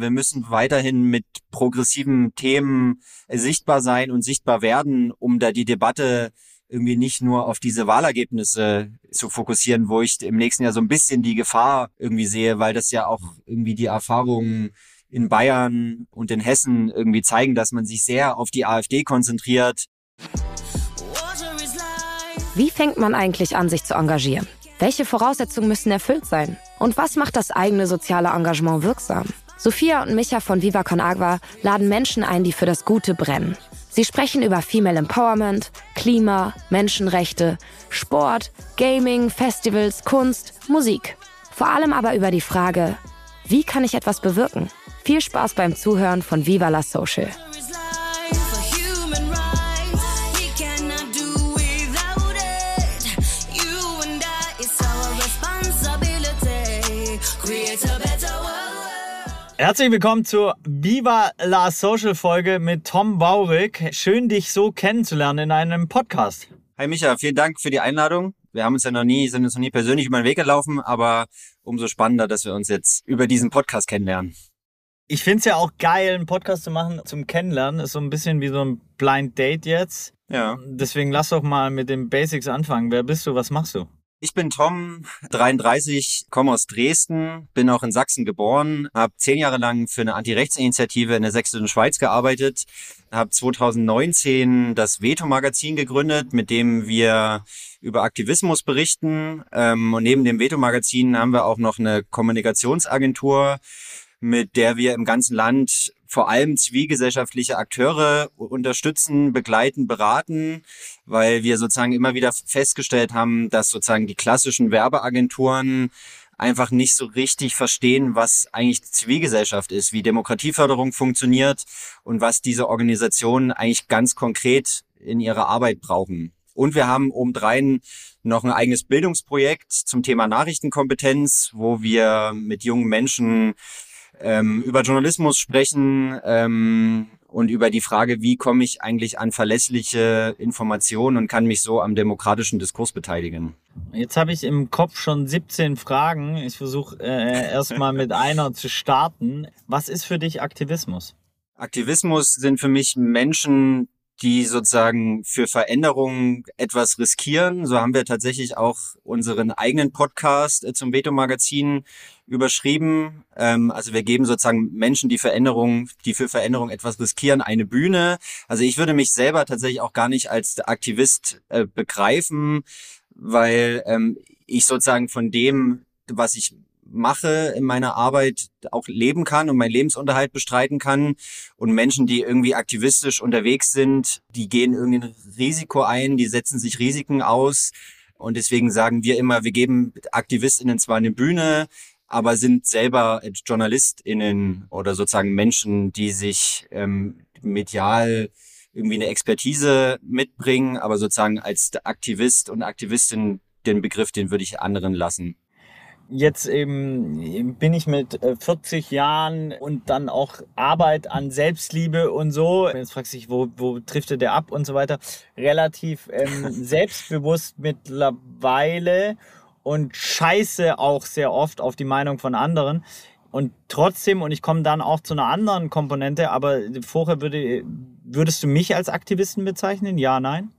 Wir müssen weiterhin mit progressiven Themen sichtbar sein und sichtbar werden, um da die Debatte irgendwie nicht nur auf diese Wahlergebnisse zu fokussieren, wo ich im nächsten Jahr so ein bisschen die Gefahr irgendwie sehe, weil das ja auch irgendwie die Erfahrungen in Bayern und in Hessen irgendwie zeigen, dass man sich sehr auf die AfD konzentriert. Wie fängt man eigentlich an, sich zu engagieren? Welche Voraussetzungen müssen erfüllt sein? Und was macht das eigene soziale Engagement wirksam? Sophia und Micha von Viva Con Agua laden Menschen ein, die für das Gute brennen. Sie sprechen über Female Empowerment, Klima, Menschenrechte, Sport, Gaming, Festivals, Kunst, Musik. Vor allem aber über die Frage, wie kann ich etwas bewirken? Viel Spaß beim Zuhören von Viva la Social. Herzlich willkommen zur Viva la Social Folge mit Tom Baurig. Schön, dich so kennenzulernen in einem Podcast. Hi Micha, vielen Dank für die Einladung. Wir haben uns ja noch nie, sind uns noch nie persönlich über den Weg gelaufen, aber umso spannender, dass wir uns jetzt über diesen Podcast kennenlernen. Ich finde es ja auch geil, einen Podcast zu machen zum Kennenlernen. Ist so ein bisschen wie so ein Blind Date jetzt. Ja. Deswegen lass doch mal mit den Basics anfangen. Wer bist du? Was machst du? Ich bin Tom, 33, komme aus Dresden, bin auch in Sachsen geboren, habe zehn Jahre lang für eine Anti-Rechts-Initiative in der sächsischen Schweiz gearbeitet, habe 2019 das Veto-Magazin gegründet, mit dem wir über Aktivismus berichten. Ähm, und neben dem Veto-Magazin haben wir auch noch eine Kommunikationsagentur, mit der wir im ganzen Land vor allem zivilgesellschaftliche Akteure unterstützen, begleiten, beraten, weil wir sozusagen immer wieder festgestellt haben, dass sozusagen die klassischen Werbeagenturen einfach nicht so richtig verstehen, was eigentlich Zivilgesellschaft ist, wie Demokratieförderung funktioniert und was diese Organisationen eigentlich ganz konkret in ihrer Arbeit brauchen. Und wir haben obendrein noch ein eigenes Bildungsprojekt zum Thema Nachrichtenkompetenz, wo wir mit jungen Menschen ähm, über Journalismus sprechen ähm, und über die Frage, wie komme ich eigentlich an verlässliche Informationen und kann mich so am demokratischen Diskurs beteiligen. Jetzt habe ich im Kopf schon 17 Fragen. Ich versuche äh, erstmal mit einer zu starten. Was ist für dich Aktivismus? Aktivismus sind für mich Menschen, die sozusagen für Veränderungen etwas riskieren. So haben wir tatsächlich auch unseren eigenen Podcast äh, zum Veto-Magazin überschrieben. Ähm, also wir geben sozusagen Menschen, die Veränderungen, die für Veränderung etwas riskieren, eine Bühne. Also ich würde mich selber tatsächlich auch gar nicht als Aktivist äh, begreifen, weil ähm, ich sozusagen von dem, was ich mache in meiner Arbeit, auch leben kann und meinen Lebensunterhalt bestreiten kann. Und Menschen, die irgendwie aktivistisch unterwegs sind, die gehen irgendein Risiko ein, die setzen sich Risiken aus. Und deswegen sagen wir immer, wir geben AktivistInnen zwar eine Bühne, aber sind selber JournalistInnen oder sozusagen Menschen, die sich ähm, medial irgendwie eine Expertise mitbringen, aber sozusagen als Aktivist und Aktivistin den Begriff, den würde ich anderen lassen jetzt eben bin ich mit 40 äh, Jahren und dann auch Arbeit an Selbstliebe und so. Jetzt fragst du dich, wo, wo trifft der ab und so weiter. Relativ ähm, selbstbewusst mittlerweile und scheiße auch sehr oft auf die Meinung von anderen. Und trotzdem, und ich komme dann auch zu einer anderen Komponente, aber vorher würde, würdest du mich als Aktivisten bezeichnen? Ja, nein?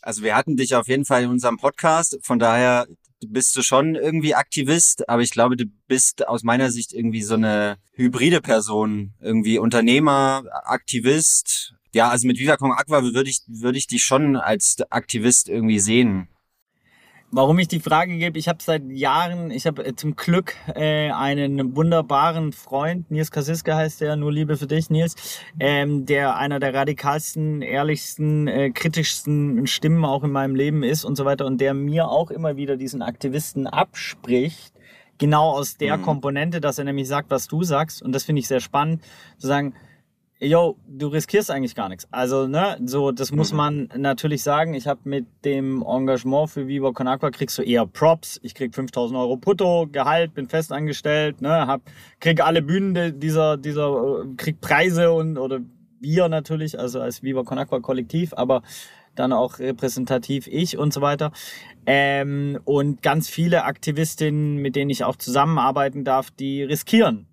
Also wir hatten dich auf jeden Fall in unserem Podcast, von daher bist du schon irgendwie Aktivist, aber ich glaube, du bist aus meiner Sicht irgendwie so eine hybride Person, irgendwie Unternehmer, Aktivist. Ja, also mit Viva Con Aqua würde ich, würde ich dich schon als Aktivist irgendwie sehen. Warum ich die Frage gebe, ich habe seit Jahren, ich habe äh, zum Glück äh, einen wunderbaren Freund, Nils Kassiske heißt der, nur Liebe für dich, Nils, ähm, der einer der radikalsten, ehrlichsten, äh, kritischsten Stimmen auch in meinem Leben ist und so weiter und der mir auch immer wieder diesen Aktivisten abspricht, genau aus der mhm. Komponente, dass er nämlich sagt, was du sagst und das finde ich sehr spannend, zu sagen, yo, du riskierst eigentlich gar nichts. Also, ne, so, das muss mhm. man natürlich sagen. Ich habe mit dem Engagement für Viva Con Aqua kriegst du eher Props. Ich krieg 5000 Euro brutto, Gehalt, bin festangestellt, ne, hab, krieg alle Bühnen dieser, dieser, äh, krieg Preise und, oder wir natürlich, also als Viva Con Aqua Kollektiv, aber dann auch repräsentativ ich und so weiter. Ähm, und ganz viele Aktivistinnen, mit denen ich auch zusammenarbeiten darf, die riskieren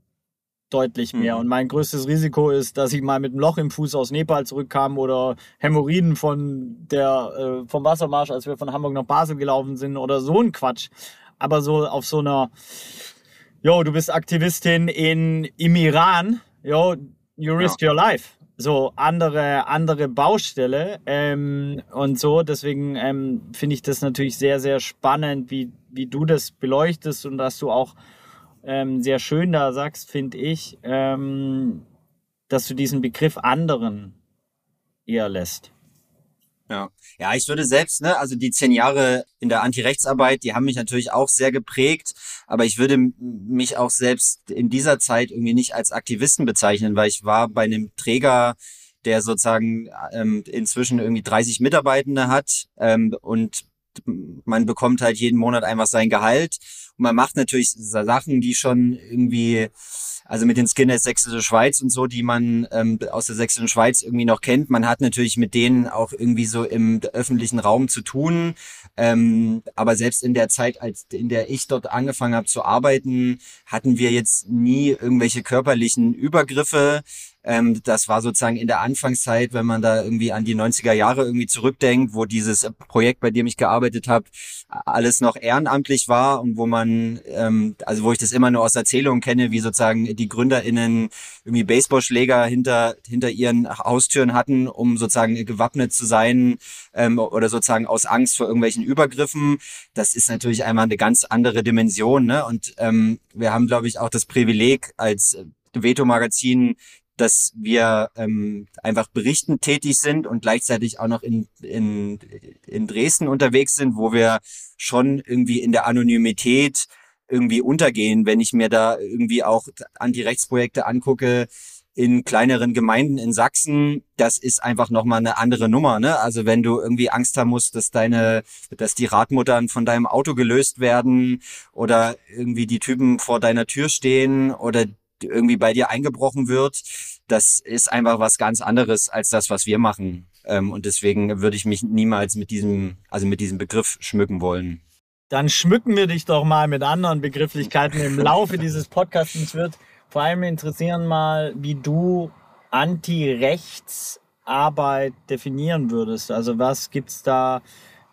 deutlich mehr. Mhm. Und mein größtes Risiko ist, dass ich mal mit einem Loch im Fuß aus Nepal zurückkam oder Hämorrhoiden von der, äh, vom Wassermarsch, als wir von Hamburg nach Basel gelaufen sind oder so ein Quatsch. Aber so auf so einer, yo, du bist Aktivistin in, im Iran, yo, you risk ja. your life. So andere, andere Baustelle ähm, und so. Deswegen ähm, finde ich das natürlich sehr, sehr spannend, wie, wie du das beleuchtest und dass du auch ähm, sehr schön da sagst, finde ich, ähm, dass du diesen Begriff anderen eher lässt. Ja. ja, ich würde selbst, ne, also die zehn Jahre in der Antirechtsarbeit, die haben mich natürlich auch sehr geprägt, aber ich würde mich auch selbst in dieser Zeit irgendwie nicht als Aktivisten bezeichnen, weil ich war bei einem Träger, der sozusagen ähm, inzwischen irgendwie 30 Mitarbeitende hat ähm, und man bekommt halt jeden Monat einfach sein Gehalt man macht natürlich Sachen, die schon irgendwie, also mit den Skinheads Sächsische Schweiz und so, die man ähm, aus der Sächsischen Schweiz irgendwie noch kennt. Man hat natürlich mit denen auch irgendwie so im öffentlichen Raum zu tun. Ähm, aber selbst in der Zeit, als in der ich dort angefangen habe zu arbeiten, hatten wir jetzt nie irgendwelche körperlichen Übergriffe. Ähm, das war sozusagen in der Anfangszeit, wenn man da irgendwie an die 90er Jahre irgendwie zurückdenkt, wo dieses Projekt, bei dem ich gearbeitet habe, alles noch ehrenamtlich war und wo man, ähm, also wo ich das immer nur aus Erzählungen kenne, wie sozusagen die GründerInnen irgendwie Baseballschläger hinter, hinter ihren Haustüren hatten, um sozusagen gewappnet zu sein ähm, oder sozusagen aus Angst vor irgendwelchen Übergriffen. Das ist natürlich einmal eine ganz andere Dimension. Ne? Und ähm, wir haben, glaube ich, auch das Privileg als Veto-Magazin dass wir ähm, einfach berichten tätig sind und gleichzeitig auch noch in, in, in Dresden unterwegs sind, wo wir schon irgendwie in der Anonymität irgendwie untergehen, wenn ich mir da irgendwie auch Anti-Rechtsprojekte angucke in kleineren Gemeinden in Sachsen, das ist einfach nochmal eine andere Nummer, ne? Also wenn du irgendwie Angst haben musst, dass deine, dass die Radmuttern von deinem Auto gelöst werden oder irgendwie die Typen vor deiner Tür stehen oder irgendwie bei dir eingebrochen wird, das ist einfach was ganz anderes als das, was wir machen. Ähm, und deswegen würde ich mich niemals mit diesem, also mit diesem Begriff schmücken wollen. Dann schmücken wir dich doch mal mit anderen Begrifflichkeiten im Laufe dieses Podcasts. Mich wird vor allem interessieren mal, wie du Anti-Rechtsarbeit definieren würdest. Also was gibt's da?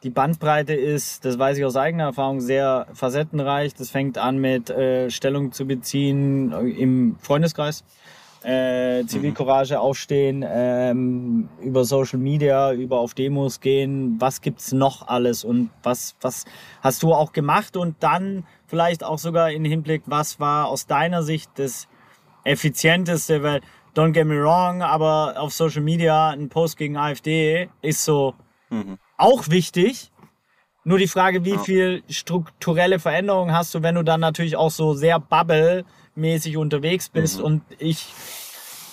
Die Bandbreite ist, das weiß ich aus eigener Erfahrung, sehr facettenreich. Das fängt an mit äh, Stellung zu beziehen im Freundeskreis, äh, Zivilcourage mhm. aufstehen, ähm, über Social Media, über auf Demos gehen. Was gibt's noch alles und was, was hast du auch gemacht? Und dann vielleicht auch sogar in Hinblick, was war aus deiner Sicht das effizienteste? Weil, don't get me wrong, aber auf Social Media ein Post gegen AfD ist so, mhm auch wichtig. Nur die Frage, wie viel strukturelle Veränderungen hast du, wenn du dann natürlich auch so sehr bubble-mäßig unterwegs bist. Mhm. Und ich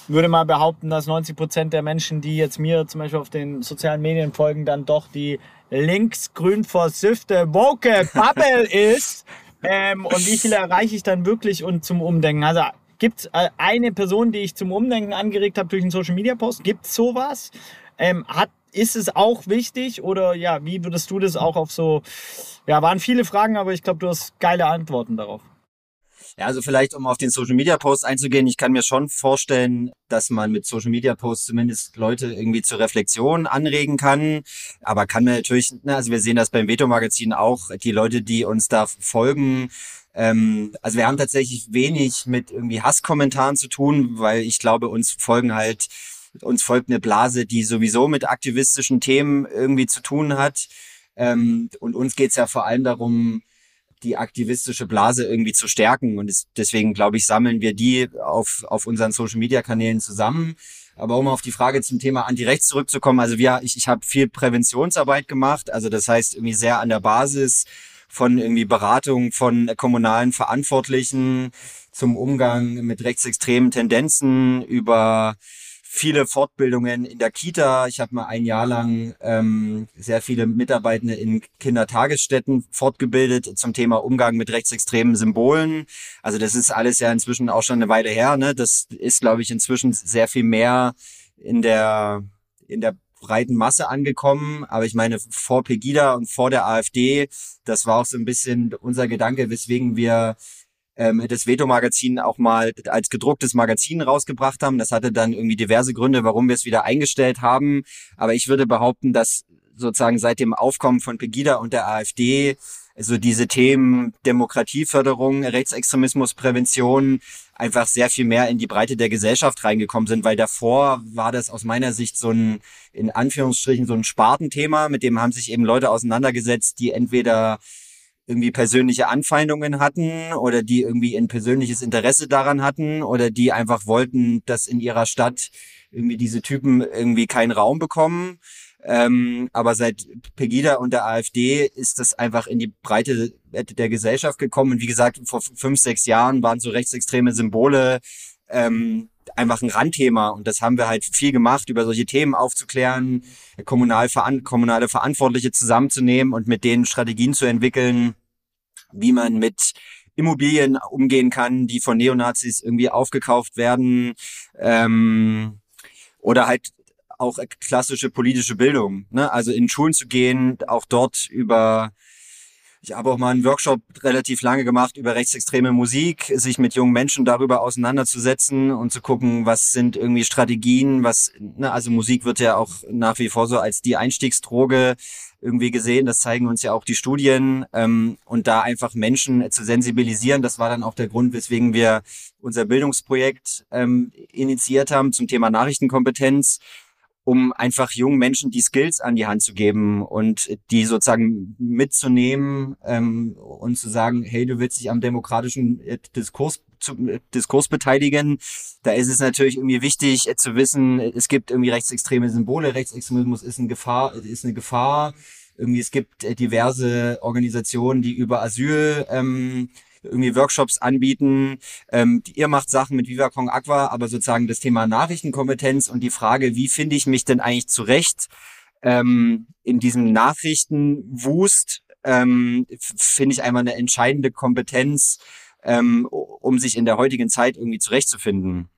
würde mal behaupten, dass 90 Prozent der Menschen, die jetzt mir zum Beispiel auf den sozialen Medien folgen, dann doch die linksgrün versiffte woke Bubble ist. Ähm, und wie viele erreiche ich dann wirklich und zum Umdenken? Also gibt es äh, eine Person, die ich zum Umdenken angeregt habe durch einen Social Media Post? Gibt es sowas? Ähm, hat ist es auch wichtig oder ja, wie würdest du das auch auf so, ja, waren viele Fragen, aber ich glaube, du hast geile Antworten darauf. Ja, also vielleicht, um auf den Social Media Post einzugehen, ich kann mir schon vorstellen, dass man mit Social Media Posts zumindest Leute irgendwie zur Reflexion anregen kann. Aber kann man natürlich, ne, also wir sehen das beim Veto Magazin auch, die Leute, die uns da folgen, ähm, also wir haben tatsächlich wenig mit irgendwie Hasskommentaren zu tun, weil ich glaube, uns folgen halt uns folgt eine Blase, die sowieso mit aktivistischen Themen irgendwie zu tun hat. Ähm, und uns geht's ja vor allem darum, die aktivistische Blase irgendwie zu stärken. Und es, deswegen, glaube ich, sammeln wir die auf, auf unseren Social-Media-Kanälen zusammen. Aber um auf die Frage zum Thema Anti-Rechts zurückzukommen, also wir, ich, ich habe viel Präventionsarbeit gemacht, also das heißt irgendwie sehr an der Basis von irgendwie Beratung von kommunalen Verantwortlichen zum Umgang mit rechtsextremen Tendenzen über viele Fortbildungen in der Kita. Ich habe mal ein Jahr lang ähm, sehr viele Mitarbeitende in Kindertagesstätten fortgebildet zum Thema Umgang mit rechtsextremen Symbolen. Also das ist alles ja inzwischen auch schon eine Weile her. Ne? Das ist, glaube ich, inzwischen sehr viel mehr in der in der breiten Masse angekommen. Aber ich meine, vor Pegida und vor der AfD, das war auch so ein bisschen unser Gedanke, weswegen wir ähm, das Veto-Magazin auch mal als gedrucktes Magazin rausgebracht haben. Das hatte dann irgendwie diverse Gründe, warum wir es wieder eingestellt haben. Aber ich würde behaupten, dass sozusagen seit dem Aufkommen von Pegida und der AfD also diese Themen Demokratieförderung, Rechtsextremismusprävention einfach sehr viel mehr in die Breite der Gesellschaft reingekommen sind, weil davor war das aus meiner Sicht so ein, in Anführungsstrichen, so ein Spartenthema, mit dem haben sich eben Leute auseinandergesetzt, die entweder irgendwie persönliche Anfeindungen hatten oder die irgendwie ein persönliches Interesse daran hatten oder die einfach wollten, dass in ihrer Stadt irgendwie diese Typen irgendwie keinen Raum bekommen. Ähm, aber seit Pegida und der AfD ist das einfach in die Breite der Gesellschaft gekommen. Und wie gesagt, vor fünf, sechs Jahren waren so rechtsextreme Symbole ähm, einfach ein Randthema. Und das haben wir halt viel gemacht, über solche Themen aufzuklären, kommunal veran kommunale Verantwortliche zusammenzunehmen und mit denen Strategien zu entwickeln, wie man mit Immobilien umgehen kann, die von Neonazis irgendwie aufgekauft werden. Ähm, oder halt auch klassische politische Bildung. Ne? Also in Schulen zu gehen, auch dort über ich habe auch mal einen Workshop relativ lange gemacht über rechtsextreme Musik, sich mit jungen Menschen darüber auseinanderzusetzen und zu gucken, was sind irgendwie Strategien, was, ne, also Musik wird ja auch nach wie vor so als die Einstiegsdroge irgendwie gesehen. Das zeigen uns ja auch die Studien. Ähm, und da einfach Menschen zu sensibilisieren, das war dann auch der Grund, weswegen wir unser Bildungsprojekt ähm, initiiert haben zum Thema Nachrichtenkompetenz um einfach jungen Menschen die Skills an die Hand zu geben und die sozusagen mitzunehmen ähm, und zu sagen, hey, du willst dich am demokratischen äh, Diskurs zu, äh, Diskurs beteiligen. Da ist es natürlich irgendwie wichtig äh, zu wissen, es gibt irgendwie rechtsextreme Symbole, Rechtsextremismus ist eine Gefahr, ist eine Gefahr. Irgendwie es gibt diverse Organisationen, die über Asyl ähm, irgendwie Workshops anbieten. Ähm, ihr macht Sachen mit Viva Con Aqua, aber sozusagen das Thema Nachrichtenkompetenz und die Frage, wie finde ich mich denn eigentlich zurecht ähm, in diesem Nachrichtenwust, ähm, finde ich einmal eine entscheidende Kompetenz, ähm, um sich in der heutigen Zeit irgendwie zurechtzufinden.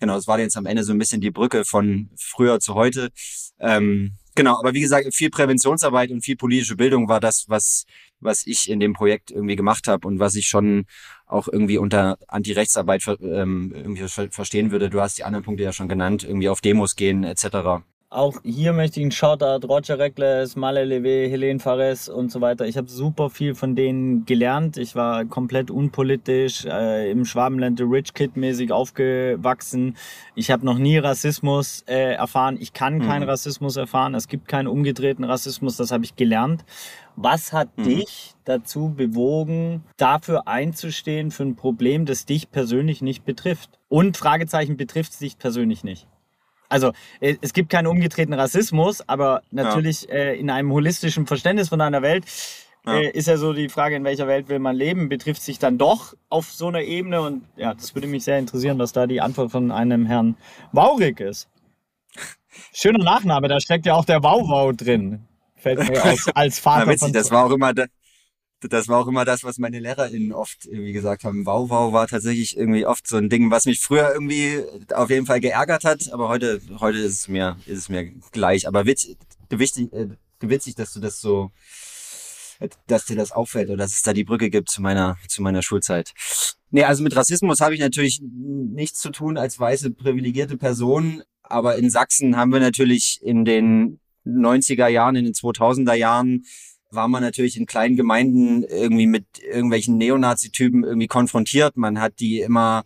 Genau, das war jetzt am Ende so ein bisschen die Brücke von früher zu heute. Ähm, genau, aber wie gesagt, viel Präventionsarbeit und viel politische Bildung war das, was was ich in dem Projekt irgendwie gemacht habe und was ich schon auch irgendwie unter Anti-Rechtsarbeit ähm, irgendwie verstehen würde. Du hast die anderen Punkte ja schon genannt, irgendwie auf Demos gehen etc. Auch hier möchte ich einen Shoutout Roger Reckles, Male Levé, Helene Fares und so weiter. Ich habe super viel von denen gelernt. Ich war komplett unpolitisch, äh, im Schwabenland Rich Kid mäßig aufgewachsen. Ich habe noch nie Rassismus äh, erfahren. Ich kann mhm. keinen Rassismus erfahren. Es gibt keinen umgedrehten Rassismus. Das habe ich gelernt. Was hat mhm. dich dazu bewogen, dafür einzustehen für ein Problem, das dich persönlich nicht betrifft? Und Fragezeichen betrifft es dich persönlich nicht? Also äh, es gibt keinen umgedrehten Rassismus, aber natürlich ja. äh, in einem holistischen Verständnis von einer Welt ja. äh, ist ja so die Frage, in welcher Welt will man leben, betrifft sich dann doch auf so einer Ebene. Und ja, das würde mich sehr interessieren, was da die Antwort von einem Herrn Waurig ist. Schöner Nachname, da steckt ja auch der Wauwau drin. Fällt mir aus, als Vater. Ja, witzig, das war auch immer, das war auch immer das, was meine LehrerInnen oft irgendwie gesagt haben. Wow, wow war tatsächlich irgendwie oft so ein Ding, was mich früher irgendwie auf jeden Fall geärgert hat, aber heute, heute ist es mir, ist es mir gleich. Aber witzig, wichtig, äh, witzig, dass du das so, dass dir das auffällt oder dass es da die Brücke gibt zu meiner, zu meiner Schulzeit. Nee, also mit Rassismus habe ich natürlich nichts zu tun als weiße privilegierte Person, aber in Sachsen haben wir natürlich in den 90er Jahren, in den 2000er Jahren war man natürlich in kleinen Gemeinden irgendwie mit irgendwelchen Neonazi-Typen irgendwie konfrontiert. Man hat die immer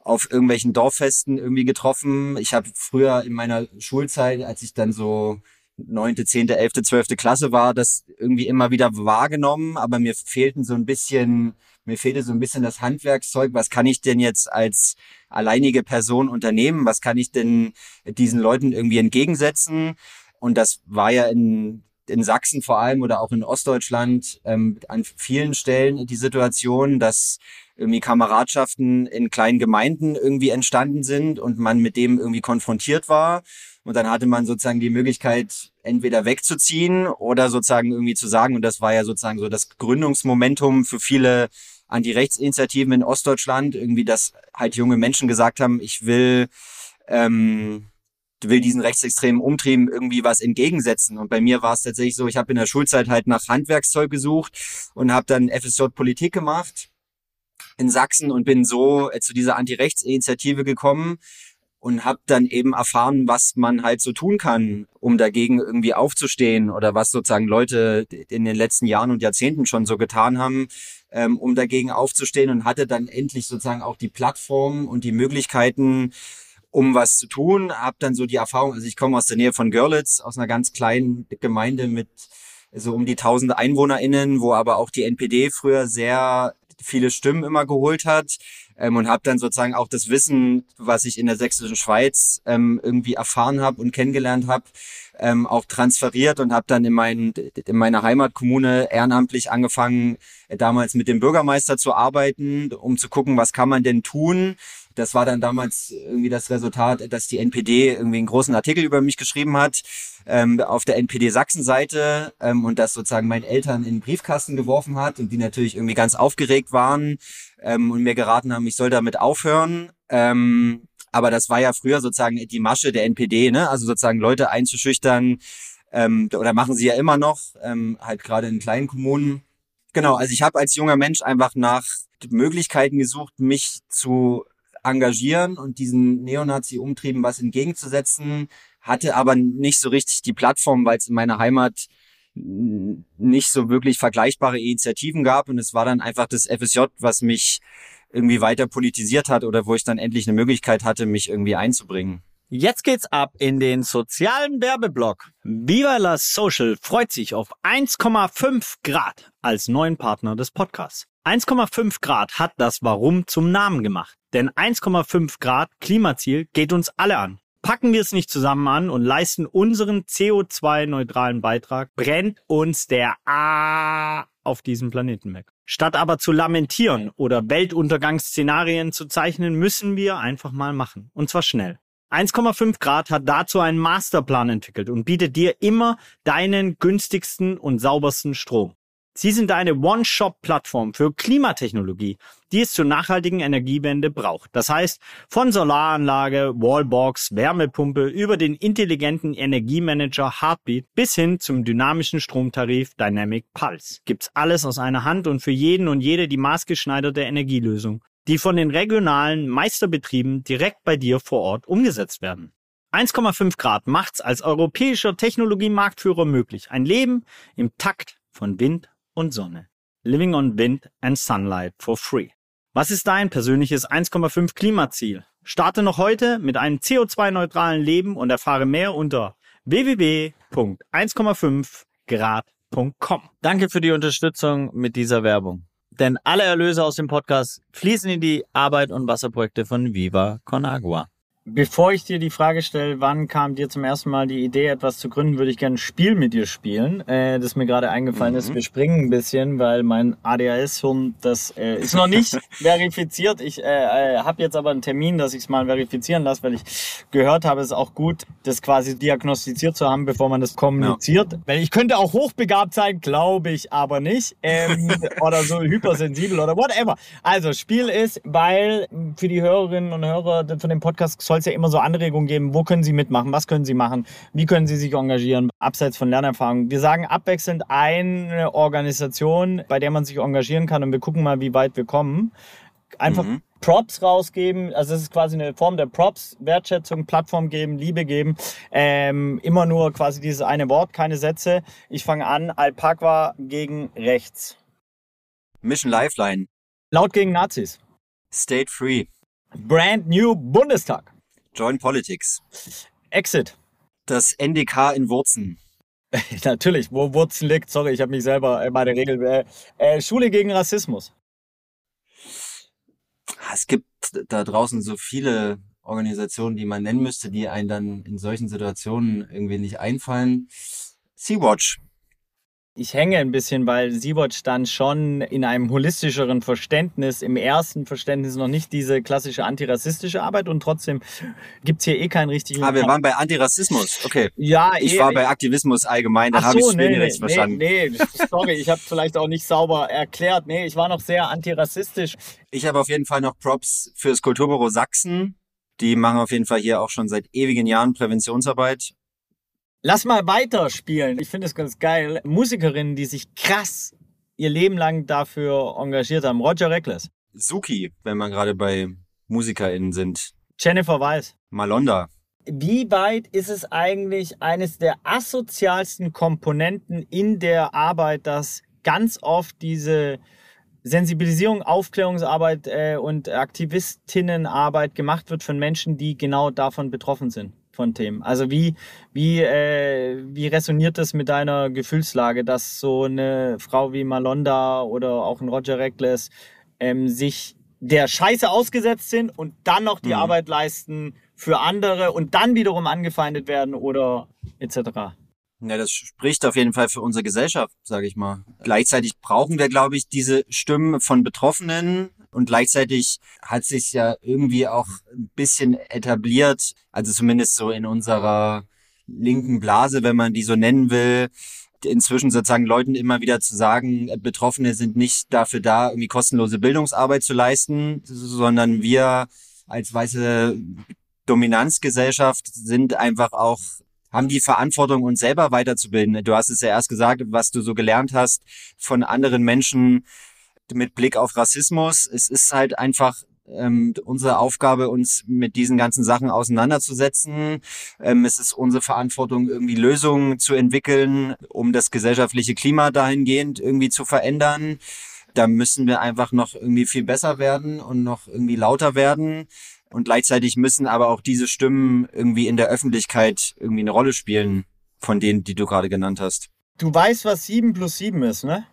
auf irgendwelchen Dorffesten irgendwie getroffen. Ich habe früher in meiner Schulzeit, als ich dann so neunte, zehnte, elfte, zwölfte Klasse war, das irgendwie immer wieder wahrgenommen, aber mir fehlten so ein bisschen, mir fehlte so ein bisschen das Handwerkszeug. Was kann ich denn jetzt als alleinige Person unternehmen? Was kann ich denn diesen Leuten irgendwie entgegensetzen? Und das war ja in in Sachsen vor allem oder auch in Ostdeutschland ähm, an vielen Stellen die Situation, dass irgendwie Kameradschaften in kleinen Gemeinden irgendwie entstanden sind und man mit dem irgendwie konfrontiert war. Und dann hatte man sozusagen die Möglichkeit, entweder wegzuziehen oder sozusagen irgendwie zu sagen, und das war ja sozusagen so das Gründungsmomentum für viele Anti-Rechts-Initiativen in Ostdeutschland, irgendwie, dass halt junge Menschen gesagt haben, ich will ähm, will diesen rechtsextremen Umtrieben irgendwie was entgegensetzen. Und bei mir war es tatsächlich so, ich habe in der Schulzeit halt nach Handwerkszeug gesucht und habe dann FSJ Politik gemacht in Sachsen und bin so äh, zu dieser Anti-Rechts-Initiative gekommen und habe dann eben erfahren, was man halt so tun kann, um dagegen irgendwie aufzustehen oder was sozusagen Leute in den letzten Jahren und Jahrzehnten schon so getan haben, ähm, um dagegen aufzustehen und hatte dann endlich sozusagen auch die Plattform und die Möglichkeiten, um was zu tun. Hab dann so die Erfahrung, also ich komme aus der Nähe von Görlitz, aus einer ganz kleinen Gemeinde mit so um die 1000 EinwohnerInnen, wo aber auch die NPD früher sehr viele Stimmen immer geholt hat ähm, und habe dann sozusagen auch das Wissen, was ich in der sächsischen Schweiz ähm, irgendwie erfahren habe und kennengelernt habe, ähm, auch transferiert und habe dann in, mein, in meiner Heimatkommune ehrenamtlich angefangen, äh, damals mit dem Bürgermeister zu arbeiten, um zu gucken, was kann man denn tun. Das war dann damals irgendwie das Resultat, dass die NPD irgendwie einen großen Artikel über mich geschrieben hat ähm, auf der NPD Sachsen-Seite ähm, und das sozusagen meinen Eltern in den Briefkasten geworfen hat und die natürlich irgendwie ganz aufgeregt waren ähm, und mir geraten haben, ich soll damit aufhören. Ähm, aber das war ja früher sozusagen die Masche der NPD, ne? Also sozusagen Leute einzuschüchtern, ähm, oder machen sie ja immer noch, ähm, halt gerade in kleinen Kommunen. Genau, also ich habe als junger Mensch einfach nach Möglichkeiten gesucht, mich zu engagieren und diesen Neonazi-Umtrieben was entgegenzusetzen, hatte aber nicht so richtig die Plattform, weil es in meiner Heimat nicht so wirklich vergleichbare Initiativen gab und es war dann einfach das FSJ, was mich irgendwie weiter politisiert hat oder wo ich dann endlich eine Möglichkeit hatte, mich irgendwie einzubringen. Jetzt geht's ab in den sozialen Werbeblock. Viva la Social freut sich auf 1,5 Grad als neuen Partner des Podcasts. 1,5 Grad hat das Warum zum Namen gemacht. Denn 1,5 Grad Klimaziel geht uns alle an. Packen wir es nicht zusammen an und leisten unseren CO2-neutralen Beitrag, brennt uns der A auf diesem Planeten weg. Statt aber zu lamentieren oder Weltuntergangsszenarien zu zeichnen, müssen wir einfach mal machen. Und zwar schnell. 1,5 Grad hat dazu einen Masterplan entwickelt und bietet dir immer deinen günstigsten und saubersten Strom. Sie sind eine One-Shop-Plattform für Klimatechnologie, die es zur nachhaltigen Energiewende braucht. Das heißt, von Solaranlage, Wallbox, Wärmepumpe über den intelligenten Energiemanager Heartbeat bis hin zum dynamischen Stromtarif Dynamic Pulse gibt's alles aus einer Hand und für jeden und jede die maßgeschneiderte Energielösung, die von den regionalen Meisterbetrieben direkt bei dir vor Ort umgesetzt werden. 1,5 Grad macht's als europäischer Technologiemarktführer möglich. Ein Leben im Takt von Wind und Sonne. Living on Wind and Sunlight for free. Was ist dein persönliches 1,5 Klimaziel? Starte noch heute mit einem CO2-neutralen Leben und erfahre mehr unter www.1,5grad.com. Danke für die Unterstützung mit dieser Werbung. Denn alle Erlöse aus dem Podcast fließen in die Arbeit und Wasserprojekte von Viva Con Agua. Bevor ich dir die Frage stelle, wann kam dir zum ersten Mal die Idee, etwas zu gründen, würde ich gerne ein Spiel mit dir spielen, äh, das mir gerade eingefallen mhm. ist. Wir springen ein bisschen, weil mein ADHS-Hirn, das äh, ist noch nicht verifiziert. Ich äh, äh, habe jetzt aber einen Termin, dass ich es mal verifizieren lasse, weil ich gehört habe, es ist auch gut, das quasi diagnostiziert zu haben, bevor man das kommuniziert. Ja. Weil ich könnte auch hochbegabt sein, glaube ich aber nicht. Ähm, oder so hypersensibel oder whatever. Also, Spiel ist, weil für die Hörerinnen und Hörer von dem Podcast soll soll es ja immer so Anregungen geben, wo können Sie mitmachen, was können Sie machen, wie können Sie sich engagieren, abseits von Lernerfahrungen. Wir sagen abwechselnd eine Organisation, bei der man sich engagieren kann und wir gucken mal, wie weit wir kommen. Einfach mhm. Props rausgeben, also es ist quasi eine Form der Props, Wertschätzung, Plattform geben, Liebe geben. Ähm, immer nur quasi dieses eine Wort, keine Sätze. Ich fange an, Alpaqua gegen rechts. Mission Lifeline. Laut gegen Nazis. State Free. Brand New Bundestag. Join Politics. Exit. Das NDK in Wurzen. Natürlich, wo Wurzen liegt. Sorry, ich habe mich selber äh, meine Regel. Äh, äh, Schule gegen Rassismus. Es gibt da draußen so viele Organisationen, die man nennen müsste, die einen dann in solchen Situationen irgendwie nicht einfallen. Sea-Watch ich hänge ein bisschen, weil Sea-Watch dann schon in einem holistischeren Verständnis, im ersten Verständnis noch nicht diese klassische antirassistische Arbeit und trotzdem gibt's hier eh keinen richtigen... Ah, wir waren bei Antirassismus, okay. Ja, Ich eh, war bei Aktivismus allgemein, da habe ich es nee, nee, recht nee, verstanden. Nee, sorry, ich habe vielleicht auch nicht sauber erklärt. Nee, ich war noch sehr antirassistisch. Ich habe auf jeden Fall noch Props fürs Kulturbüro Sachsen. Die machen auf jeden Fall hier auch schon seit ewigen Jahren Präventionsarbeit Lass mal weiterspielen. Ich finde es ganz geil. Musikerinnen, die sich krass ihr Leben lang dafür engagiert haben. Roger Reckless. Suki, wenn man gerade bei MusikerInnen sind. Jennifer Weiss. Malonda. Wie weit ist es eigentlich eines der asozialsten Komponenten in der Arbeit, dass ganz oft diese Sensibilisierung, Aufklärungsarbeit äh, und Aktivistinnenarbeit gemacht wird von Menschen, die genau davon betroffen sind? Von Themen. Also wie, wie, äh, wie resoniert das mit deiner Gefühlslage, dass so eine Frau wie Malonda oder auch ein Roger Reckless ähm, sich der Scheiße ausgesetzt sind und dann noch die mhm. Arbeit leisten für andere und dann wiederum angefeindet werden oder etc. Ja, das spricht auf jeden Fall für unsere Gesellschaft, sage ich mal. Gleichzeitig brauchen wir, glaube ich, diese Stimmen von Betroffenen, und gleichzeitig hat sich ja irgendwie auch ein bisschen etabliert, also zumindest so in unserer linken Blase, wenn man die so nennen will, inzwischen sozusagen Leuten immer wieder zu sagen, Betroffene sind nicht dafür da, irgendwie kostenlose Bildungsarbeit zu leisten, sondern wir als weiße Dominanzgesellschaft sind einfach auch haben die Verantwortung, uns selber weiterzubilden. Du hast es ja erst gesagt, was du so gelernt hast von anderen Menschen, mit Blick auf Rassismus. Es ist halt einfach ähm, unsere Aufgabe, uns mit diesen ganzen Sachen auseinanderzusetzen. Ähm, es ist unsere Verantwortung, irgendwie Lösungen zu entwickeln, um das gesellschaftliche Klima dahingehend irgendwie zu verändern. Da müssen wir einfach noch irgendwie viel besser werden und noch irgendwie lauter werden. Und gleichzeitig müssen aber auch diese Stimmen irgendwie in der Öffentlichkeit irgendwie eine Rolle spielen, von denen, die du gerade genannt hast. Du weißt, was sieben plus sieben ist, ne?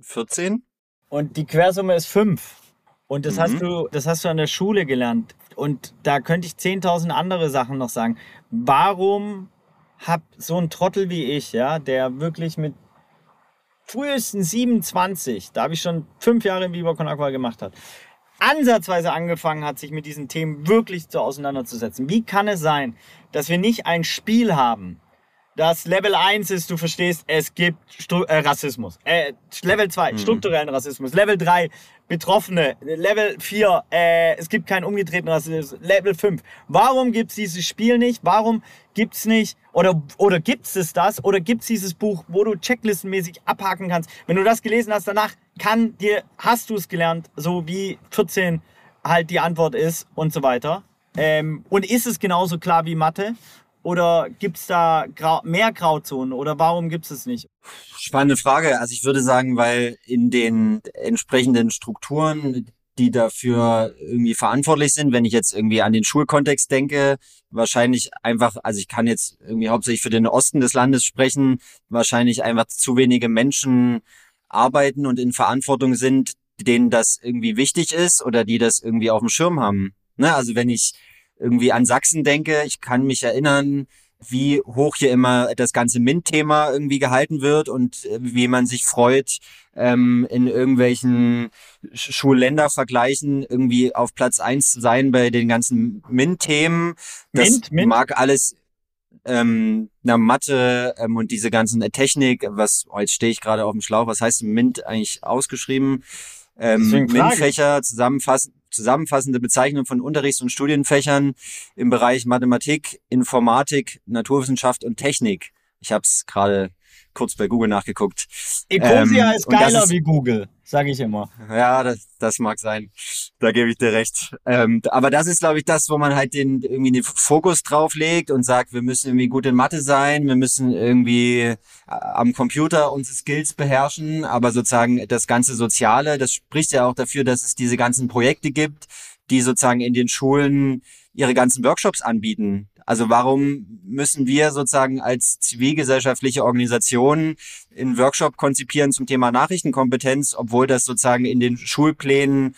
14? Und die Quersumme ist 5. Und das mhm. hast du, das hast du an der Schule gelernt. Und da könnte ich 10.000 andere Sachen noch sagen. Warum hat so ein Trottel wie ich, ja, der wirklich mit frühestens 27, da habe ich schon fünf Jahre im Viva Con Aqua gemacht hat, ansatzweise angefangen hat, sich mit diesen Themen wirklich zu auseinanderzusetzen. Wie kann es sein, dass wir nicht ein Spiel haben, das Level 1 ist, du verstehst, es gibt Stru äh, Rassismus. Äh, Level 2, mhm. strukturellen Rassismus. Level 3, Betroffene. Level 4, äh, es gibt keinen umgedrehten Rassismus. Level 5. Warum gibt's dieses Spiel nicht? Warum gibt's nicht, oder, oder gibt's es das? Oder gibt's dieses Buch, wo du checklistenmäßig abhaken kannst? Wenn du das gelesen hast, danach kann dir, hast du es gelernt, so wie 14 halt die Antwort ist und so weiter. Ähm, und ist es genauso klar wie Mathe? Oder gibt es da Grau mehr Grauzonen oder warum gibt es es nicht? Spannende Frage. Also ich würde sagen, weil in den entsprechenden Strukturen, die dafür irgendwie verantwortlich sind, wenn ich jetzt irgendwie an den Schulkontext denke, wahrscheinlich einfach, also ich kann jetzt irgendwie hauptsächlich für den Osten des Landes sprechen, wahrscheinlich einfach zu wenige Menschen arbeiten und in Verantwortung sind, denen das irgendwie wichtig ist oder die das irgendwie auf dem Schirm haben. Ne? Also wenn ich irgendwie an Sachsen denke, ich kann mich erinnern, wie hoch hier immer das ganze MINT-Thema irgendwie gehalten wird und äh, wie man sich freut, ähm, in irgendwelchen Schulländervergleichen irgendwie auf Platz eins zu sein bei den ganzen MINT-Themen. Das Mint, Mint? mag alles ähm, na Mathe ähm, und diese ganzen äh, Technik, was oh, jetzt stehe ich gerade auf dem Schlauch, was heißt MINT eigentlich ausgeschrieben? Ähm, MINT-Fächer zusammenfassen, zusammenfassende Bezeichnung von Unterrichts- und Studienfächern im Bereich Mathematik, Informatik, Naturwissenschaft und Technik. Ich habe es gerade kurz bei Google nachgeguckt. Ecosia ähm, ist geiler ist, wie Google, sage ich immer. Ja, das, das mag sein. Da gebe ich dir recht. Ähm, aber das ist, glaube ich, das, wo man halt den irgendwie den Fokus drauf legt und sagt, wir müssen irgendwie gut in Mathe sein, wir müssen irgendwie äh, am Computer unsere Skills beherrschen, aber sozusagen das ganze Soziale, das spricht ja auch dafür, dass es diese ganzen Projekte gibt, die sozusagen in den Schulen ihre ganzen Workshops anbieten. Also warum müssen wir sozusagen als zivilgesellschaftliche Organisation einen Workshop konzipieren zum Thema Nachrichtenkompetenz, obwohl das sozusagen in den Schulplänen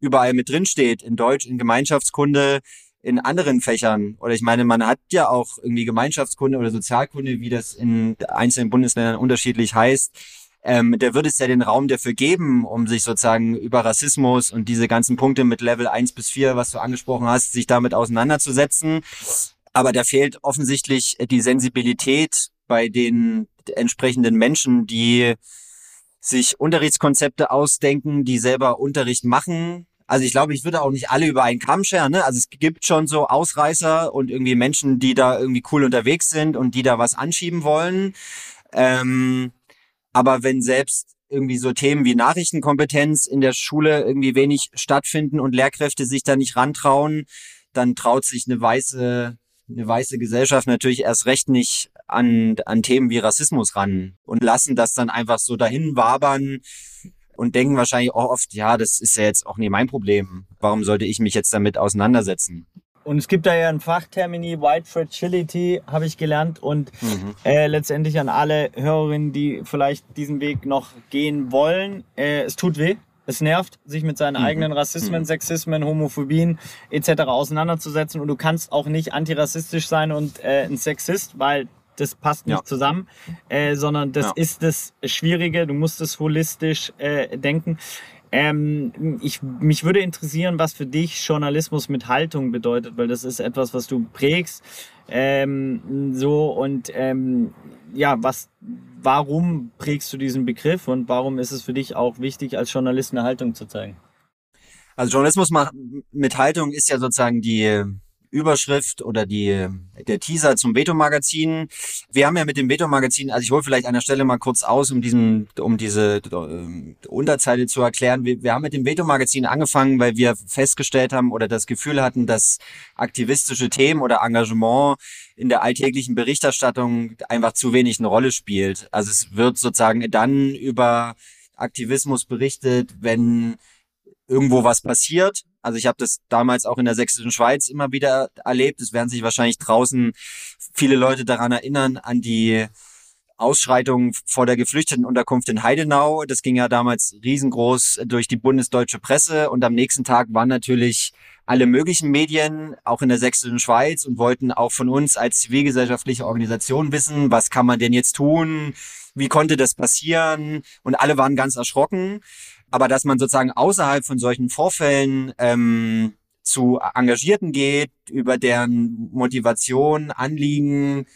überall mit drin steht, in Deutsch, in Gemeinschaftskunde, in anderen Fächern. Oder ich meine, man hat ja auch irgendwie Gemeinschaftskunde oder Sozialkunde, wie das in einzelnen Bundesländern unterschiedlich heißt. Ähm, da wird es ja den Raum dafür geben, um sich sozusagen über Rassismus und diese ganzen Punkte mit Level 1 bis 4, was du angesprochen hast, sich damit auseinanderzusetzen. Aber da fehlt offensichtlich die Sensibilität bei den entsprechenden Menschen, die sich Unterrichtskonzepte ausdenken, die selber Unterricht machen. Also ich glaube, ich würde auch nicht alle über einen Kamm scheren. Ne? Also es gibt schon so Ausreißer und irgendwie Menschen, die da irgendwie cool unterwegs sind und die da was anschieben wollen. Ähm, aber wenn selbst irgendwie so Themen wie Nachrichtenkompetenz in der Schule irgendwie wenig stattfinden und Lehrkräfte sich da nicht rantrauen, dann traut sich eine weiße eine weiße Gesellschaft natürlich erst recht nicht an, an Themen wie Rassismus ran und lassen das dann einfach so dahin wabern und denken wahrscheinlich auch oft, ja, das ist ja jetzt auch nie mein Problem. Warum sollte ich mich jetzt damit auseinandersetzen? Und es gibt da ja ein Fachtermini, White Fragility, habe ich gelernt. Und mhm. äh, letztendlich an alle Hörerinnen, die vielleicht diesen Weg noch gehen wollen, äh, es tut weh. Es nervt, sich mit seinen mhm. eigenen Rassismen, mhm. Sexismen, Homophobien etc. auseinanderzusetzen. Und du kannst auch nicht antirassistisch sein und äh, ein Sexist, weil das passt nicht ja. zusammen, äh, sondern das ja. ist das Schwierige. Du musst es holistisch äh, denken. Ähm, ich, mich würde interessieren, was für dich Journalismus mit Haltung bedeutet, weil das ist etwas, was du prägst. Ähm, so und ähm, ja, was, warum prägst du diesen Begriff und warum ist es für dich auch wichtig, als Journalist eine Haltung zu zeigen? Also Journalismus mit Haltung ist ja sozusagen die Überschrift oder die, der Teaser zum Veto-Magazin. Wir haben ja mit dem Veto-Magazin, also ich hole vielleicht an der Stelle mal kurz aus, um diesen, um diese äh, Unterzeile zu erklären. Wir, wir haben mit dem Veto-Magazin angefangen, weil wir festgestellt haben oder das Gefühl hatten, dass aktivistische Themen oder Engagement in der alltäglichen Berichterstattung einfach zu wenig eine Rolle spielt. Also es wird sozusagen dann über Aktivismus berichtet, wenn irgendwo was passiert. Also ich habe das damals auch in der sächsischen Schweiz immer wieder erlebt. Es werden sich wahrscheinlich draußen viele Leute daran erinnern, an die Ausschreitungen vor der Geflüchtetenunterkunft in Heidenau. Das ging ja damals riesengroß durch die bundesdeutsche Presse und am nächsten Tag waren natürlich alle möglichen Medien, auch in der sächsischen Schweiz und wollten auch von uns als zivilgesellschaftliche Organisation wissen, was kann man denn jetzt tun? Wie konnte das passieren? Und alle waren ganz erschrocken. Aber dass man sozusagen außerhalb von solchen Vorfällen ähm, zu Engagierten geht, über deren Motivation, Anliegen,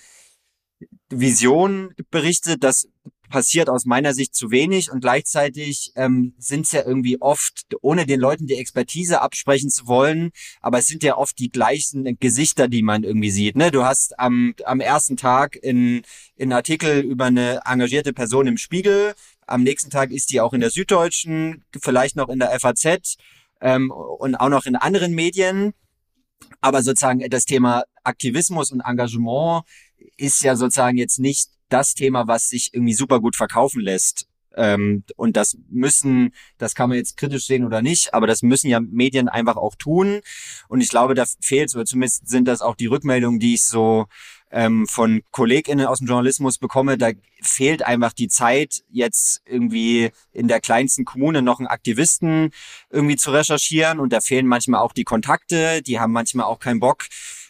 Vision berichtet, das passiert aus meiner Sicht zu wenig und gleichzeitig ähm, sind es ja irgendwie oft, ohne den Leuten die Expertise absprechen zu wollen, aber es sind ja oft die gleichen Gesichter, die man irgendwie sieht. Ne? Du hast am, am ersten Tag in, in Artikel über eine engagierte Person im Spiegel, am nächsten Tag ist die auch in der Süddeutschen, vielleicht noch in der FAZ ähm, und auch noch in anderen Medien. Aber sozusagen das Thema Aktivismus und Engagement ist ja sozusagen jetzt nicht das Thema, was sich irgendwie super gut verkaufen lässt. Ähm, und das müssen, das kann man jetzt kritisch sehen oder nicht, aber das müssen ja Medien einfach auch tun. Und ich glaube, da fehlt, oder zumindest sind das auch die Rückmeldungen, die ich so ähm, von KollegInnen aus dem Journalismus bekomme, da fehlt einfach die Zeit, jetzt irgendwie in der kleinsten Kommune noch einen Aktivisten irgendwie zu recherchieren und da fehlen manchmal auch die Kontakte, die haben manchmal auch keinen Bock,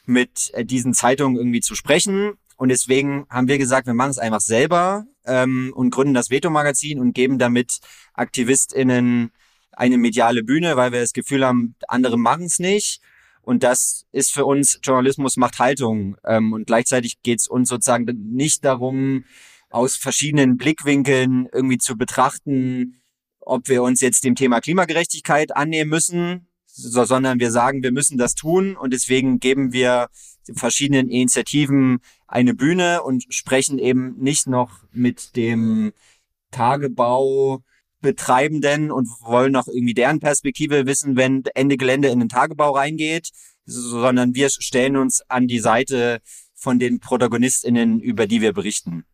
mit äh, diesen Zeitungen irgendwie zu sprechen. Und deswegen haben wir gesagt, wir machen es einfach selber ähm, und gründen das Veto-Magazin und geben damit AktivistInnen eine mediale Bühne, weil wir das Gefühl haben, andere machen es nicht. Und das ist für uns Journalismus macht Haltung. Ähm, und gleichzeitig geht es uns sozusagen nicht darum, aus verschiedenen Blickwinkeln irgendwie zu betrachten, ob wir uns jetzt dem Thema Klimagerechtigkeit annehmen müssen, so, sondern wir sagen, wir müssen das tun und deswegen geben wir verschiedenen Initiativen eine Bühne und sprechen eben nicht noch mit dem Tagebau Betreibenden und wollen noch irgendwie deren Perspektive wissen, wenn Ende Gelände in den Tagebau reingeht, sondern wir stellen uns an die Seite von den ProtagonistInnen, über die wir berichten.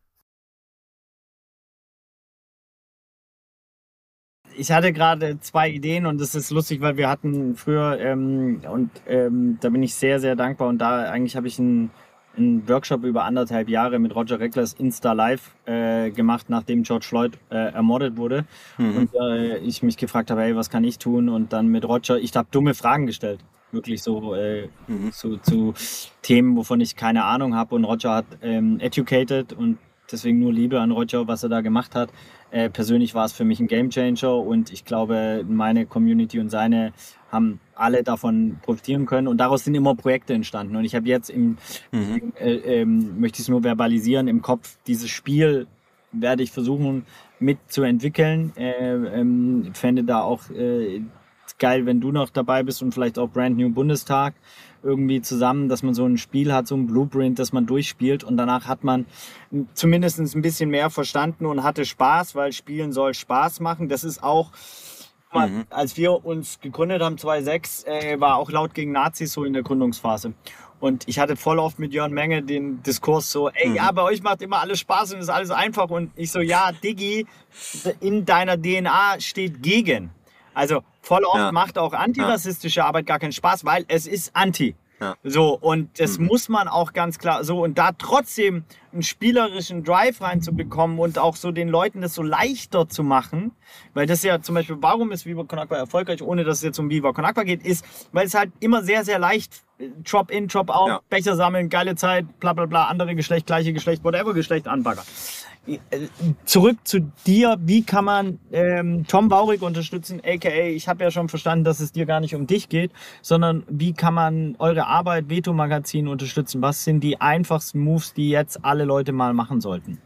Ich hatte gerade zwei Ideen und das ist lustig, weil wir hatten früher ähm, und ähm, da bin ich sehr, sehr dankbar und da eigentlich habe ich ein einen Workshop über anderthalb Jahre mit Roger Reckless Insta Live äh, gemacht, nachdem George Floyd äh, ermordet wurde. Mhm. Und äh, ich mich gefragt habe, hey, was kann ich tun? Und dann mit Roger, ich habe dumme Fragen gestellt. Wirklich so äh, mhm. zu, zu Themen, wovon ich keine Ahnung habe. Und Roger hat ähm, educated und deswegen nur Liebe an Roger, was er da gemacht hat. Äh, persönlich war es für mich ein Gamechanger und ich glaube, meine Community und seine haben alle davon profitieren können und daraus sind immer Projekte entstanden. Und ich habe jetzt im, mhm. äh, ähm, möchte ich es nur verbalisieren, im Kopf dieses Spiel werde ich versuchen mitzuentwickeln. Äh, ähm, fände da auch äh, geil, wenn du noch dabei bist und vielleicht auch Brand New Bundestag irgendwie zusammen, dass man so ein Spiel hat, so ein Blueprint, das man durchspielt und danach hat man zumindest ein bisschen mehr verstanden und hatte Spaß, weil Spielen soll Spaß machen. Das ist auch, mhm. als wir uns gegründet haben, 2006, äh, war auch laut gegen Nazis so in der Gründungsphase. Und ich hatte voll oft mit Jörn Menge den Diskurs so, ey, mhm. ja, bei euch macht immer alles Spaß und ist alles einfach. Und ich so, ja, Diggi, in deiner DNA steht gegen. Also voll oft ja. macht auch antirassistische ja. Arbeit gar keinen Spaß, weil es ist anti. Ja. So, und das mhm. muss man auch ganz klar so. Und da trotzdem einen spielerischen Drive reinzubekommen und auch so den Leuten das so leichter zu machen, weil das ja zum Beispiel, warum ist Viva Con Agua erfolgreich, ohne dass es jetzt um Viva Con Agua geht, ist, weil es halt immer sehr, sehr leicht äh, Drop in, Drop out, ja. Becher sammeln, geile Zeit, bla bla bla, andere Geschlecht, gleiche Geschlecht, whatever Geschlecht anbaggern zurück zu dir. Wie kann man ähm, Tom Baurig unterstützen? AKA, ich habe ja schon verstanden, dass es dir gar nicht um dich geht, sondern wie kann man eure Arbeit Veto Magazin unterstützen? Was sind die einfachsten Moves, die jetzt alle Leute mal machen sollten?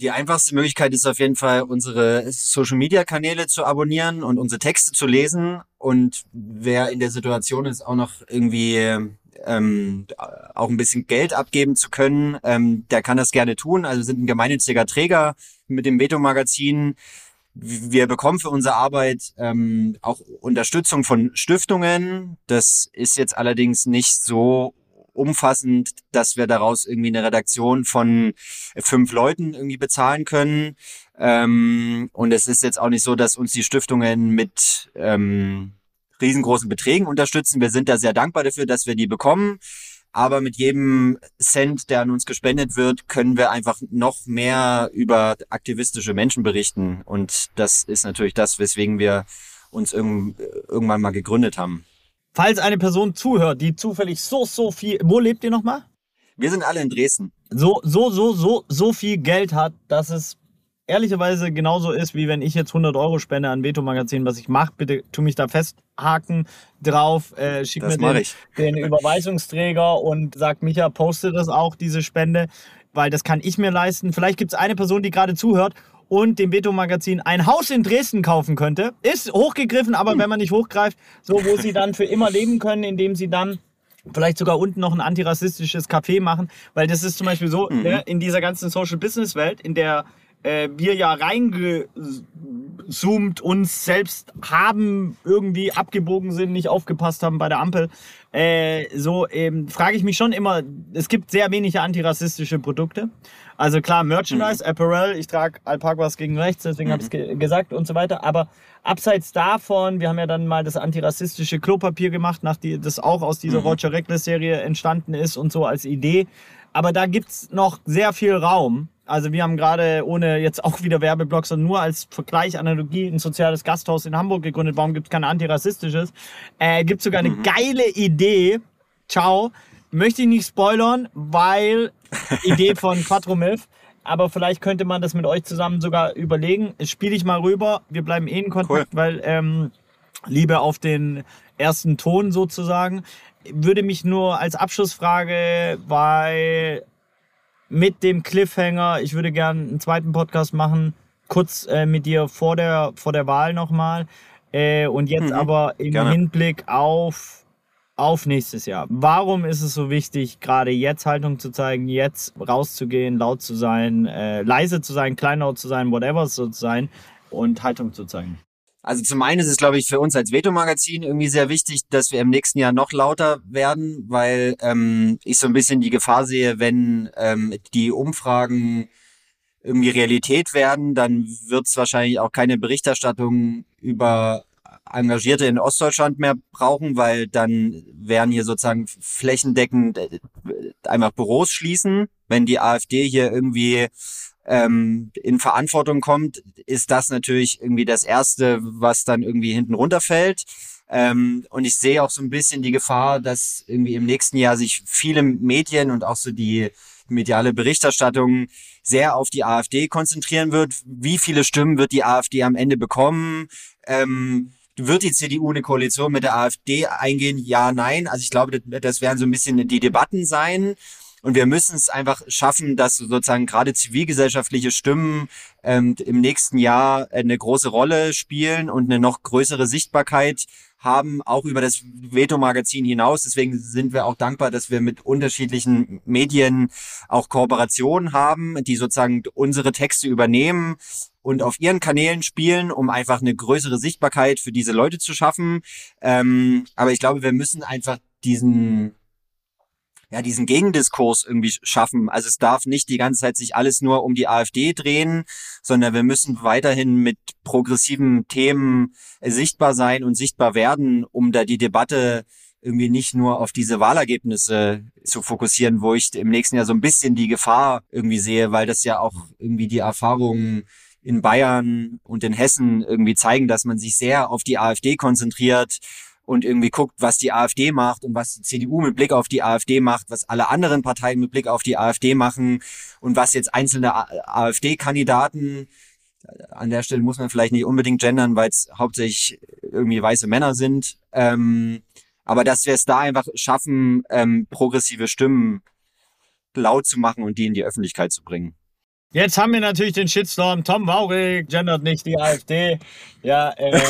Die einfachste Möglichkeit ist auf jeden Fall, unsere Social-Media-Kanäle zu abonnieren und unsere Texte zu lesen. Und wer in der Situation ist, auch noch irgendwie ähm, auch ein bisschen Geld abgeben zu können, ähm, der kann das gerne tun. Also sind ein gemeinnütziger Träger mit dem Veto-Magazin. Wir bekommen für unsere Arbeit ähm, auch Unterstützung von Stiftungen. Das ist jetzt allerdings nicht so umfassend, dass wir daraus irgendwie eine Redaktion von fünf Leuten irgendwie bezahlen können. Ähm, und es ist jetzt auch nicht so, dass uns die Stiftungen mit ähm, riesengroßen Beträgen unterstützen. Wir sind da sehr dankbar dafür, dass wir die bekommen. Aber mit jedem Cent, der an uns gespendet wird, können wir einfach noch mehr über aktivistische Menschen berichten. Und das ist natürlich das, weswegen wir uns irgendwann mal gegründet haben. Falls eine Person zuhört, die zufällig so, so viel, wo lebt ihr nochmal? Wir sind alle in Dresden. So, so, so, so, so viel Geld hat, dass es ehrlicherweise genauso ist, wie wenn ich jetzt 100 Euro spende an Veto Magazin, was ich mache, bitte tu mich da festhaken drauf, äh, schick das mir den, den Überweisungsträger und sag Micha, poste das auch, diese Spende, weil das kann ich mir leisten. Vielleicht gibt es eine Person, die gerade zuhört und dem Veto Magazin ein Haus in Dresden kaufen könnte. Ist hochgegriffen, aber hm. wenn man nicht hochgreift, so wo sie dann für immer leben können, indem sie dann vielleicht sogar unten noch ein antirassistisches Café machen, weil das ist zum Beispiel so, mhm. ne, in dieser ganzen Social Business Welt, in der äh, wir ja reingezoomt uns selbst haben, irgendwie abgebogen sind, nicht aufgepasst haben bei der Ampel. Äh, so ähm, frage ich mich schon immer, es gibt sehr wenige antirassistische Produkte. Also klar, Merchandise, mhm. Apparel, ich trage Alpakas gegen rechts, deswegen mhm. habe ich ge gesagt und so weiter. Aber abseits davon, wir haben ja dann mal das antirassistische Klopapier gemacht, nach die, das auch aus dieser mhm. Roger Reckless Serie entstanden ist und so als Idee. Aber da gibt's noch sehr viel Raum also wir haben gerade, ohne jetzt auch wieder Werbeblocks, sondern nur als Vergleich, Analogie, ein soziales Gasthaus in Hamburg gegründet. Warum gibt es kein antirassistisches? Äh, gibt sogar eine mhm. geile Idee. Ciao. Möchte ich nicht spoilern, weil Idee von Quattro Milf. Aber vielleicht könnte man das mit euch zusammen sogar überlegen. Spiele ich mal rüber. Wir bleiben eh in Kontakt, cool. weil ähm, Liebe auf den ersten Ton sozusagen. Würde mich nur als Abschlussfrage, weil mit dem Cliffhanger. Ich würde gerne einen zweiten Podcast machen, kurz äh, mit dir vor der, vor der Wahl nochmal. Äh, und jetzt mhm, aber im gerne. Hinblick auf, auf nächstes Jahr. Warum ist es so wichtig, gerade jetzt Haltung zu zeigen, jetzt rauszugehen, laut zu sein, äh, leise zu sein, kleinlaut zu sein, whatever so zu sein und Haltung zu zeigen? Also zum einen ist es, glaube ich, für uns als Veto-Magazin irgendwie sehr wichtig, dass wir im nächsten Jahr noch lauter werden, weil ähm, ich so ein bisschen die Gefahr sehe, wenn ähm, die Umfragen irgendwie Realität werden, dann wird es wahrscheinlich auch keine Berichterstattung über Engagierte in Ostdeutschland mehr brauchen, weil dann werden hier sozusagen flächendeckend äh, einfach Büros schließen. Wenn die AfD hier irgendwie ähm, in Verantwortung kommt, ist das natürlich irgendwie das Erste, was dann irgendwie hinten runterfällt. Ähm, und ich sehe auch so ein bisschen die Gefahr, dass irgendwie im nächsten Jahr sich viele Medien und auch so die mediale Berichterstattung sehr auf die AfD konzentrieren wird. Wie viele Stimmen wird die AfD am Ende bekommen? Ähm, wird die CDU eine Koalition mit der AfD eingehen? Ja, nein. Also ich glaube, das werden so ein bisschen die Debatten sein. Und wir müssen es einfach schaffen, dass sozusagen gerade zivilgesellschaftliche Stimmen ähm, im nächsten Jahr eine große Rolle spielen und eine noch größere Sichtbarkeit haben, auch über das Veto-Magazin hinaus. Deswegen sind wir auch dankbar, dass wir mit unterschiedlichen Medien auch Kooperationen haben, die sozusagen unsere Texte übernehmen und auf ihren Kanälen spielen, um einfach eine größere Sichtbarkeit für diese Leute zu schaffen. Ähm, aber ich glaube, wir müssen einfach diesen ja, diesen Gegendiskurs irgendwie schaffen. Also es darf nicht die ganze Zeit sich alles nur um die AfD drehen, sondern wir müssen weiterhin mit progressiven Themen sichtbar sein und sichtbar werden, um da die Debatte irgendwie nicht nur auf diese Wahlergebnisse zu fokussieren, wo ich im nächsten Jahr so ein bisschen die Gefahr irgendwie sehe, weil das ja auch irgendwie die Erfahrungen in Bayern und in Hessen irgendwie zeigen, dass man sich sehr auf die AfD konzentriert und irgendwie guckt, was die AfD macht und was die CDU mit Blick auf die AfD macht, was alle anderen Parteien mit Blick auf die AfD machen und was jetzt einzelne AfD-Kandidaten an der Stelle muss man vielleicht nicht unbedingt gendern, weil es hauptsächlich irgendwie weiße Männer sind. Ähm, aber dass wir es da einfach schaffen, ähm, progressive Stimmen laut zu machen und die in die Öffentlichkeit zu bringen. Jetzt haben wir natürlich den Shitstorm. Tom Waurig gendert nicht die AfD. Ja, äh,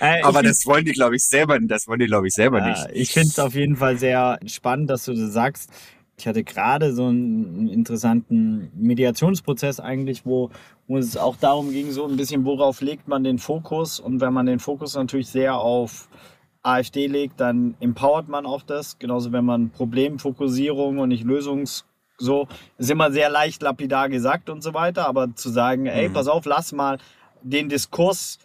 äh, aber das wollen die, glaube ich, selber. Das wollen die, glaube ich, selber ja, nicht. Ich finde es auf jeden Fall sehr spannend, dass du das sagst. Ich hatte gerade so einen interessanten Mediationsprozess eigentlich, wo, wo es auch darum ging, so ein bisschen, worauf legt man den Fokus. Und wenn man den Fokus natürlich sehr auf AfD legt, dann empowert man auch das. Genauso wenn man Problemfokussierung und nicht Lösungs so ist immer sehr leicht lapidar gesagt und so weiter, aber zu sagen, ey, mhm. pass auf, lass mal den Diskurs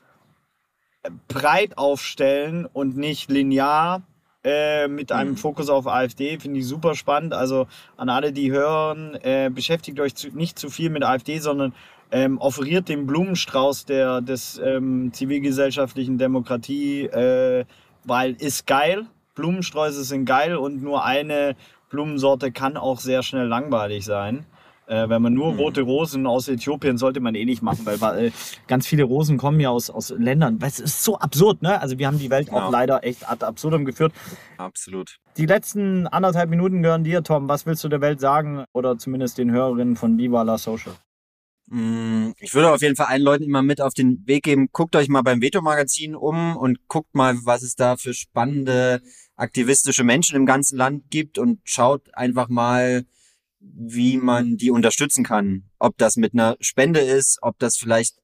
breit aufstellen und nicht linear äh, mit einem mhm. Fokus auf AfD, finde ich super spannend. Also an alle, die hören, äh, beschäftigt euch zu, nicht zu viel mit AfD, sondern ähm, offeriert den Blumenstrauß der, des ähm, zivilgesellschaftlichen Demokratie, äh, weil ist geil. Blumensträuße sind geil und nur eine Blumensorte kann auch sehr schnell langweilig sein. Äh, wenn man nur mhm. rote Rosen aus Äthiopien sollte man eh nicht machen, weil, weil ganz viele Rosen kommen ja aus, aus Ländern. Es ist so absurd, ne? Also wir haben die Welt ja. auch leider echt ad absurdum geführt. Absolut. Die letzten anderthalb Minuten gehören dir, Tom. Was willst du der Welt sagen oder zumindest den Hörerinnen von Viva la Social? Mm, ich würde auf jeden Fall allen Leuten immer mit auf den Weg geben, guckt euch mal beim Veto-Magazin um und guckt mal, was es da für spannende aktivistische Menschen im ganzen Land gibt und schaut einfach mal, wie man die unterstützen kann. Ob das mit einer Spende ist, ob das vielleicht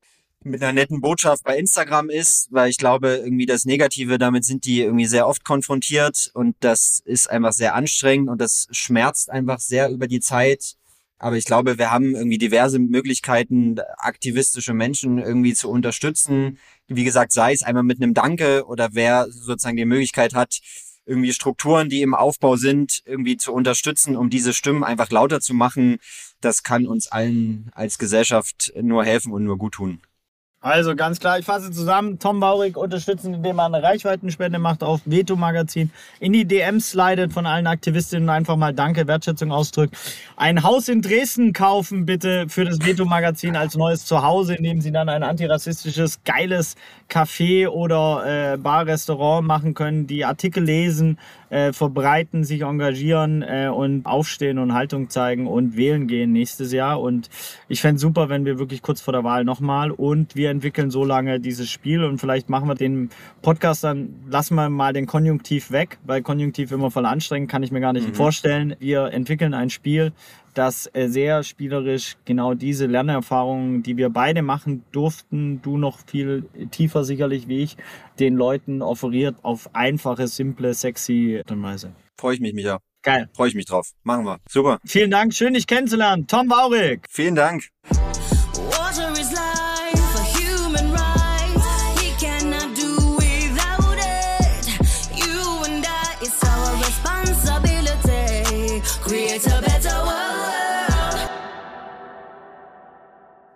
mit einer netten Botschaft bei Instagram ist, weil ich glaube, irgendwie das Negative, damit sind die irgendwie sehr oft konfrontiert und das ist einfach sehr anstrengend und das schmerzt einfach sehr über die Zeit. Aber ich glaube, wir haben irgendwie diverse Möglichkeiten, aktivistische Menschen irgendwie zu unterstützen. Wie gesagt, sei es einmal mit einem Danke oder wer sozusagen die Möglichkeit hat, irgendwie Strukturen, die im Aufbau sind, irgendwie zu unterstützen, um diese Stimmen einfach lauter zu machen. Das kann uns allen als Gesellschaft nur helfen und nur gut tun. Also ganz klar, ich fasse zusammen. Tom Baurig unterstützen, indem er eine Reichweitenspende macht auf Veto Magazin. In die DMs slidet von allen Aktivistinnen einfach mal Danke, Wertschätzung ausdrückt. Ein Haus in Dresden kaufen bitte für das Veto Magazin als neues Zuhause, indem sie dann ein antirassistisches, geiles Café oder äh, Bar-Restaurant machen können, die Artikel lesen, äh, verbreiten, sich engagieren äh, und aufstehen und Haltung zeigen und wählen gehen nächstes Jahr. Und ich fände super, wenn wir wirklich kurz vor der Wahl nochmal und wir entwickeln so lange dieses Spiel und vielleicht machen wir den Podcast dann, lassen wir mal den Konjunktiv weg, weil Konjunktiv immer voll anstrengend, kann ich mir gar nicht mhm. vorstellen. Wir entwickeln ein Spiel, das äh, sehr spielerisch genau diese Lernerfahrungen, die wir beide machen durften, du noch viel tiefer sicherlich wie ich, den Leuten offeriert auf einfache, simple, sexy Art und Weise. Freue ich mich, Micha. Geil. Freue ich mich drauf. Machen wir. Super. Vielen Dank. Schön, dich kennenzulernen. Tom Baurig. Vielen Dank.